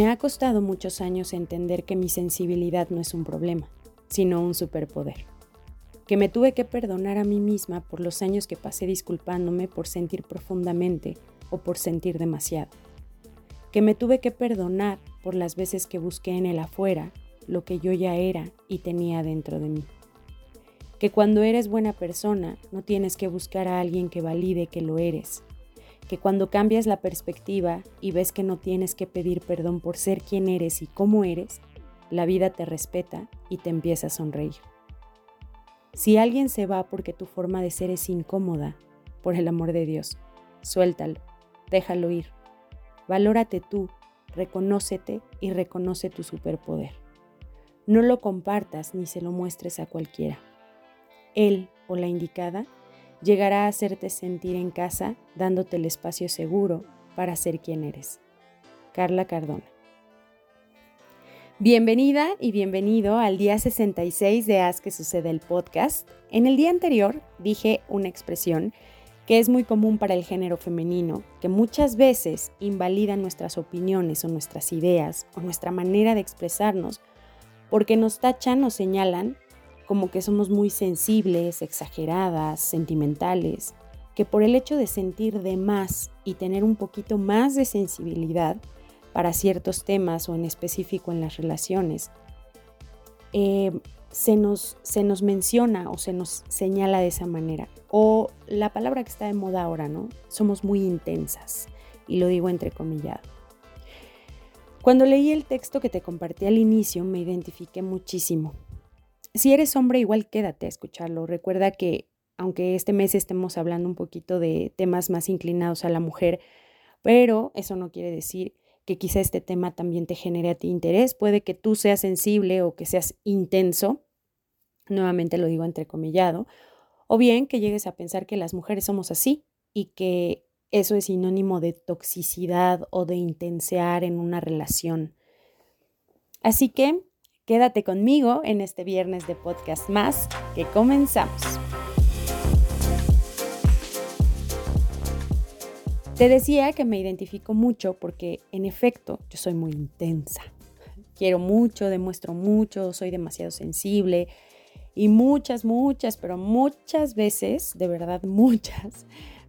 Me ha costado muchos años entender que mi sensibilidad no es un problema, sino un superpoder. Que me tuve que perdonar a mí misma por los años que pasé disculpándome por sentir profundamente o por sentir demasiado. Que me tuve que perdonar por las veces que busqué en el afuera lo que yo ya era y tenía dentro de mí. Que cuando eres buena persona no tienes que buscar a alguien que valide que lo eres. Que cuando cambias la perspectiva y ves que no tienes que pedir perdón por ser quien eres y cómo eres, la vida te respeta y te empieza a sonreír. Si alguien se va porque tu forma de ser es incómoda, por el amor de Dios, suéltalo, déjalo ir. Valórate tú, reconócete y reconoce tu superpoder. No lo compartas ni se lo muestres a cualquiera. Él o la indicada llegará a hacerte sentir en casa dándote el espacio seguro para ser quien eres. Carla Cardona. Bienvenida y bienvenido al día 66 de Haz que sucede el podcast. En el día anterior dije una expresión que es muy común para el género femenino, que muchas veces invalida nuestras opiniones o nuestras ideas o nuestra manera de expresarnos porque nos tachan o señalan como que somos muy sensibles, exageradas, sentimentales, que por el hecho de sentir de más y tener un poquito más de sensibilidad para ciertos temas o en específico en las relaciones, eh, se, nos, se nos menciona o se nos señala de esa manera. O la palabra que está de moda ahora, ¿no? Somos muy intensas, y lo digo entrecomillado. Cuando leí el texto que te compartí al inicio, me identifiqué muchísimo. Si eres hombre, igual quédate a escucharlo. Recuerda que aunque este mes estemos hablando un poquito de temas más inclinados a la mujer, pero eso no quiere decir que quizá este tema también te genere a ti interés. Puede que tú seas sensible o que seas intenso, nuevamente lo digo entrecomillado, o bien que llegues a pensar que las mujeres somos así y que eso es sinónimo de toxicidad o de intensear en una relación. Así que quédate conmigo en este viernes de podcast más que comenzamos. Te decía que me identifico mucho porque en efecto yo soy muy intensa. Quiero mucho, demuestro mucho, soy demasiado sensible y muchas, muchas, pero muchas veces, de verdad muchas,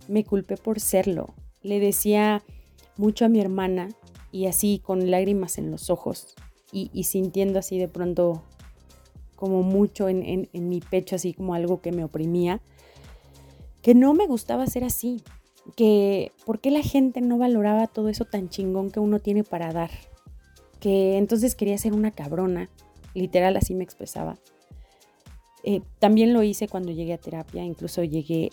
me culpé por serlo. Le decía mucho a mi hermana y así con lágrimas en los ojos y, sintiendo así de pronto como mucho en, mi pecho, así como algo que me oprimía, que no me gustaba ser así, que por qué la gente no valoraba todo eso tan chingón que uno tiene para dar, que entonces quería ser una cabrona, literal así me expresaba. Eh, también lo hice cuando llegué a terapia, incluso llegué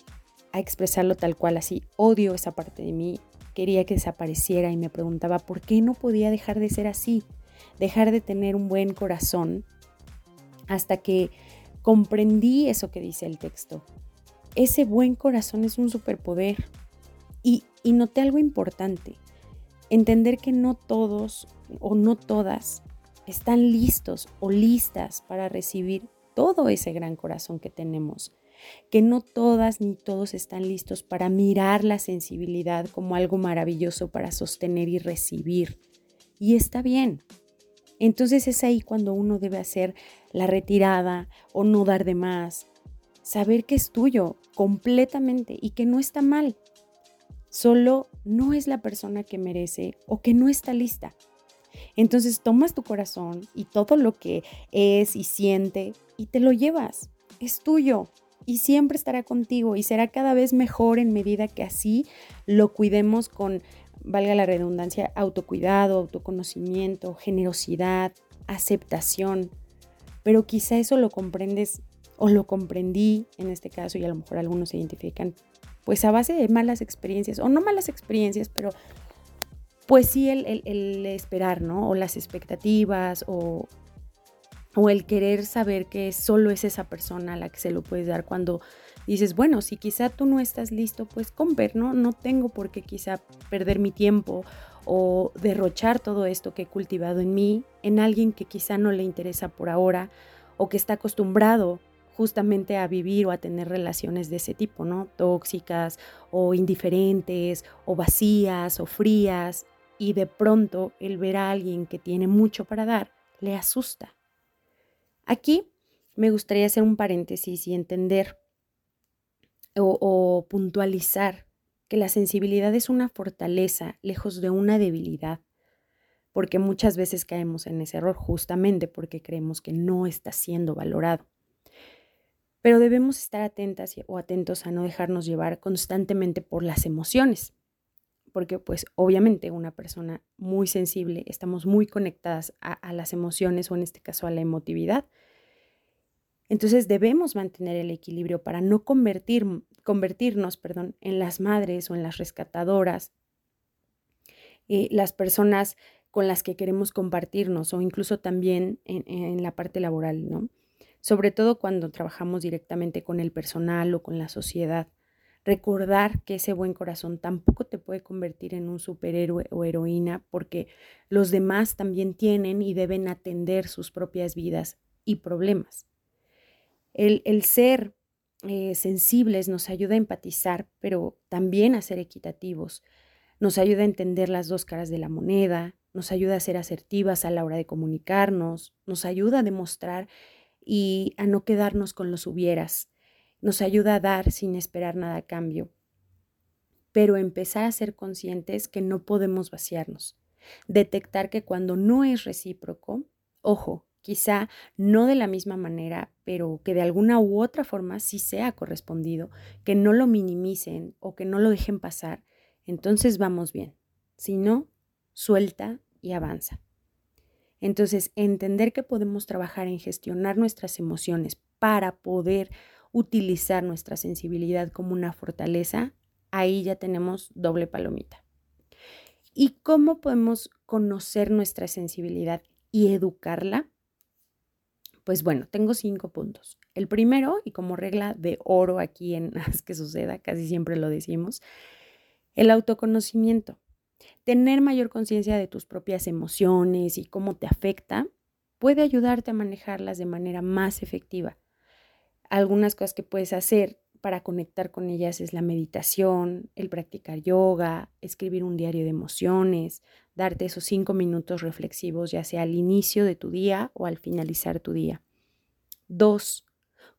a expresarlo tal cual, así, odio esa parte de mí, quería que desapareciera y me preguntaba por qué no podía dejar de ser así, dejar de tener un buen corazón, hasta que comprendí eso que dice el texto. Ese buen corazón es un superpoder. Y, y noté algo importante, entender que no todos o no todas están listos o listas para recibir todo ese gran corazón que tenemos que no todas ni todos están listos para mirar la sensibilidad como algo maravilloso para sostener y recibir. Y está bien. Entonces es ahí cuando uno debe hacer la retirada o no dar de más. Saber que es tuyo completamente y que no está mal. Solo no es la persona que merece o que no está lista. Entonces tomas tu corazón y todo lo que es y siente y te lo llevas. Es tuyo y siempre estará contigo y será cada vez mejor en medida que así lo cuidemos con, valga la redundancia, autocuidado, autoconocimiento, generosidad, aceptación. Pero quizá eso lo comprendes o lo comprendí en este caso y a lo mejor algunos se identifican pues a base de malas experiencias o no malas experiencias, pero pues sí el, el esperar, ¿no? O las expectativas o, o el querer saber que solo es esa persona a la que se lo puedes dar cuando dices, bueno, si quizá tú no estás listo, pues ver, ¿no? No tengo por qué quizá perder mi tiempo o derrochar todo esto que he cultivado en mí en alguien que quizá no le interesa por ahora o que está acostumbrado justamente a vivir o a tener relaciones de ese tipo, ¿no? Tóxicas o indiferentes o vacías o frías. y de pronto el ver a alguien que tiene mucho para dar le asusta. Aquí me gustaría hacer un paréntesis y entender o, puntualizar que la sensibilidad es una fortaleza lejos de una debilidad, porque muchas veces caemos en ese error justamente porque creemos que no está siendo valorado. Pero debemos estar atentas o atentos a no dejarnos llevar constantemente por las emociones, porque pues obviamente una persona muy sensible, estamos muy conectadas a, las emociones o en este caso a la emotividad. Entonces debemos mantener el equilibrio para no convertir, convertirnos perdón, en las madres o en las rescatadoras, eh, las personas con las que queremos compartirnos o incluso también en, en la parte laboral, ¿no? sobre todo cuando trabajamos directamente con el personal o con la sociedad. Recordar que ese buen corazón tampoco te puede convertir en un superhéroe o heroína porque los demás también tienen y deben atender sus propias vidas y problemas. El, ser eh, sensibles nos ayuda a empatizar, pero también a ser equitativos. Nos ayuda a entender las dos caras de la moneda, nos ayuda a ser asertivas a la hora de comunicarnos, nos ayuda a demostrar y a no quedarnos con los hubieras. Nos ayuda a dar sin esperar nada a cambio, pero empezar a ser conscientes que no podemos vaciarnos. Detectar que cuando no es recíproco, ojo, quizá no de la misma manera, pero que de alguna u otra forma sí sea correspondido, que no lo minimicen o que no lo dejen pasar, entonces vamos bien. Si no, suelta y avanza. Entonces, entender que podemos trabajar en gestionar nuestras emociones para poder utilizar nuestra sensibilidad como una fortaleza, ahí ya tenemos doble palomita. ¿Y cómo podemos conocer nuestra sensibilidad y educarla? Pues bueno, tengo cinco puntos. El primero, y como regla de oro aquí en Haz que suceda, casi siempre lo decimos, el autoconocimiento. Tener mayor conciencia de tus propias emociones y cómo te afecta puede ayudarte a manejarlas de manera más efectiva. Algunas cosas que puedes hacer para conectar con ellas es la meditación, el practicar yoga, escribir un diario de emociones, darte esos cinco minutos reflexivos, ya sea al inicio de tu día o al finalizar tu día. Dos,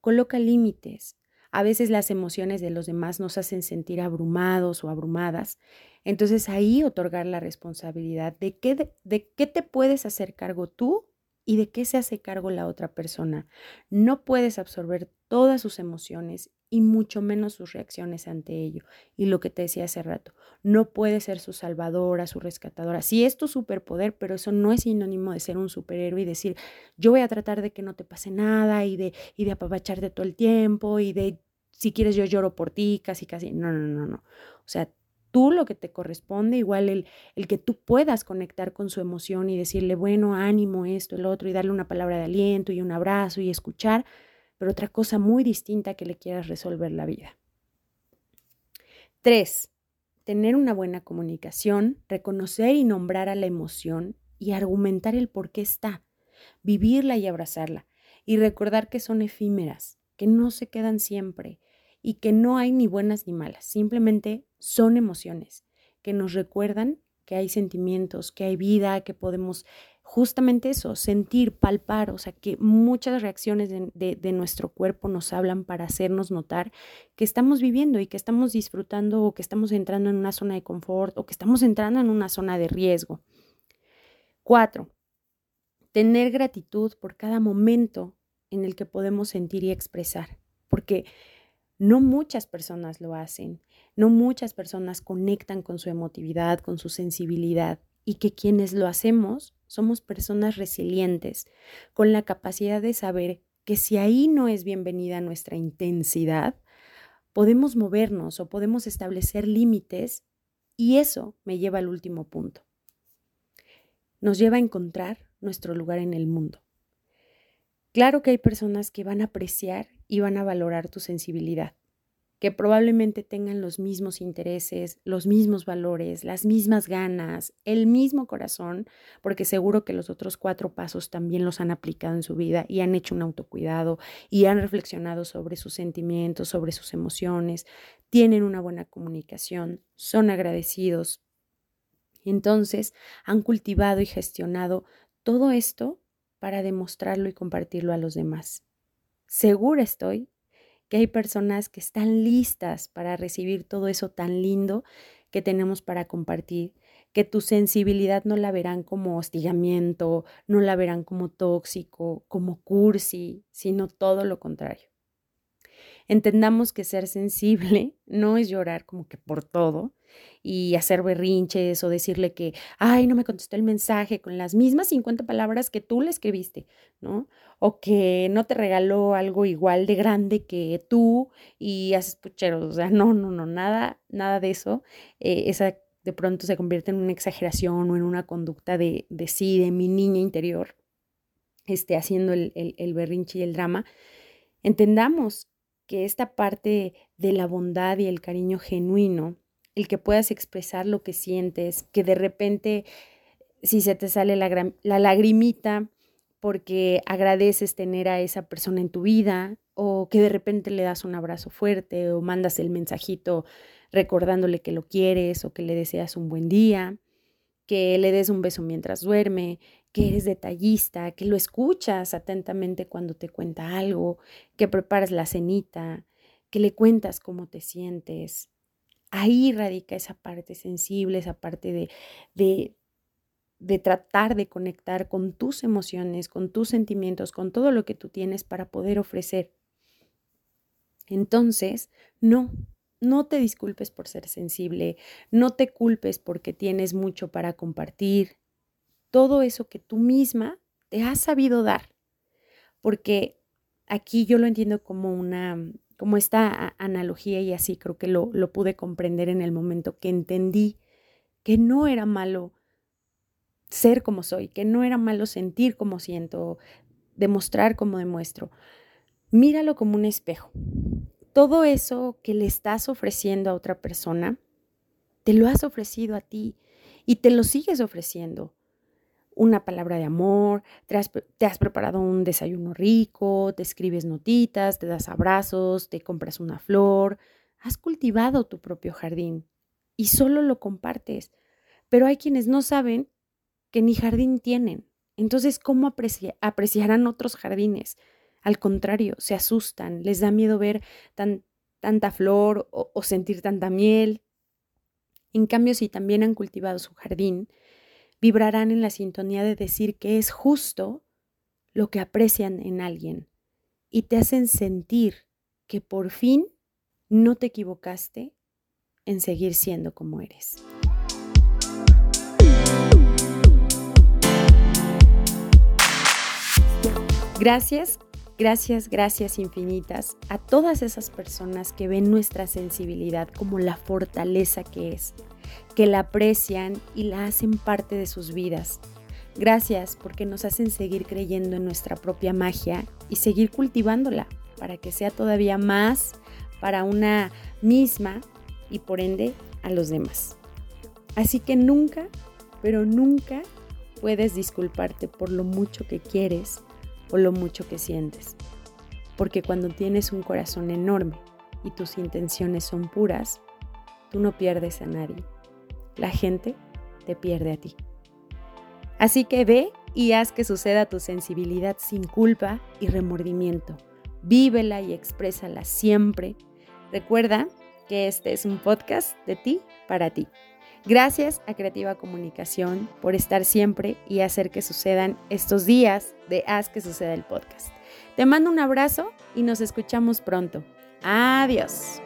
coloca límites. A veces las emociones de los demás nos hacen sentir abrumados o abrumadas. Entonces ahí otorgar la responsabilidad de qué, de, qué te puedes hacer cargo tú y de qué se hace cargo la otra persona. No puedes absorber todas sus emociones y mucho menos sus reacciones ante ello. Y lo que te decía hace rato, no puedes ser su salvadora, su rescatadora. Sí es tu superpoder, pero eso no es sinónimo de ser un superhéroe y decir, yo voy a tratar de que no te pase nada y de, y de apapacharte todo el tiempo y de, si quieres, yo lloro por ti, casi, casi. No, no, no, no. O sea, tú lo que te corresponde, igual el, el, que tú puedas conectar con su emoción y decirle, bueno, ánimo, esto, el otro, y darle una palabra de aliento y un abrazo y escuchar, pero otra cosa muy distinta que le quieras resolver la vida. Tres, tener una buena comunicación, reconocer y nombrar a la emoción y argumentar el por qué está, vivirla y abrazarla, y recordar que son efímeras, que no se quedan siempre, y que no hay ni buenas ni malas, simplemente son emociones que nos recuerdan que hay sentimientos, que hay vida, que podemos justamente eso, sentir, palpar, o sea, que muchas reacciones de, nuestro cuerpo nos hablan para hacernos notar que estamos viviendo y que estamos disfrutando o que estamos entrando en una zona de confort o que estamos entrando en una zona de riesgo. Cuatro, tener gratitud por cada momento en el que podemos sentir y expresar, porque no muchas personas lo hacen, no muchas personas conectan con su emotividad, con su sensibilidad y que quienes lo hacemos somos personas resilientes, con la capacidad de saber que si ahí no es bienvenida nuestra intensidad, podemos movernos o podemos establecer límites y eso me lleva al último punto. Nos lleva a encontrar nuestro lugar en el mundo. Claro que hay personas que van a apreciar y van a valorar tu sensibilidad, que probablemente tengan los mismos intereses, los mismos valores, las mismas ganas, el mismo corazón, porque seguro que los otros cuatro pasos también los han aplicado en su vida y han hecho un autocuidado y han reflexionado sobre sus sentimientos, sobre sus emociones, tienen una buena comunicación, son agradecidos, Entonces han cultivado y gestionado todo esto para demostrarlo y compartirlo a los demás. Segura estoy que hay personas que están listas para recibir todo eso tan lindo que tenemos para compartir, que tu sensibilidad no la verán como hostigamiento, no la verán como tóxico, como cursi, sino todo lo contrario. Entendamos que ser sensible no es llorar como que por todo y hacer berrinches o decirle que, ay, no me contestó el mensaje con las mismas 50 palabras que tú le escribiste, ¿no? O que no te regaló algo igual de grande que tú y haces pucheros. O sea, no, no, no, nada, nada de eso. Eh, esa de pronto se convierte en una exageración o en una conducta de, de sí, de mi niña interior, este, haciendo el, el, el berrinche y el drama. Entendamos que esta parte de la bondad y el cariño genuino, el que puedas expresar lo que sientes, que de repente si se te sale la, la lagrimita porque agradeces tener a esa persona en tu vida o que de repente le das un abrazo fuerte o mandas el mensajito recordándole que lo quieres o que le deseas un buen día, que le des un beso mientras duerme, que eres detallista, que lo escuchas atentamente cuando te cuenta algo, que preparas la cenita, que le cuentas cómo te sientes. Ahí radica esa parte sensible, esa parte de, de, de tratar de conectar con tus emociones, con tus sentimientos, con todo lo que tú tienes para poder ofrecer. Entonces, no, no te disculpes por ser sensible, no te culpes porque tienes mucho para compartir, todo eso que tú misma te has sabido dar. Porque aquí yo lo entiendo como una, como esta analogía y así creo que lo, lo pude comprender en el momento que entendí que no era malo ser como soy, que no era malo sentir como siento, demostrar como demuestro. Míralo como un espejo. Todo eso que le estás ofreciendo a otra persona, te lo has ofrecido a ti y te lo sigues ofreciendo una palabra de amor, te has, preparado un desayuno rico, te escribes notitas, te das abrazos, te compras una flor, has cultivado tu propio jardín y solo lo compartes. Pero hay quienes no saben que ni jardín tienen. Entonces, ¿cómo apreciarán otros jardines? Al contrario, se asustan, les da miedo ver tan, tanta flor o sentir tanta miel. En cambio, si también han cultivado su jardín, vibrarán en la sintonía de decir que es justo lo que aprecian en alguien y te hacen sentir que por fin no te equivocaste en seguir siendo como eres. Gracias, gracias, gracias infinitas a todas esas personas que ven nuestra sensibilidad como la fortaleza que es que la aprecian y la hacen parte de sus vidas. Gracias porque nos hacen seguir creyendo en nuestra propia magia y seguir cultivándola para que sea todavía más para una misma y por ende a los demás. Así que nunca, pero nunca puedes disculparte por lo mucho que quieres o lo mucho que sientes. Porque cuando tienes un corazón enorme y tus intenciones son puras, tú no pierdes a nadie la gente te pierde a ti. Así que ve y haz que suceda tu sensibilidad sin culpa y remordimiento. Vívela y exprésala siempre. Recuerda que este es un podcast de ti para ti. Gracias a Creativa Comunicación por estar siempre y hacer que sucedan estos días de Haz que suceda el podcast. Te mando un abrazo y nos escuchamos pronto. Adiós.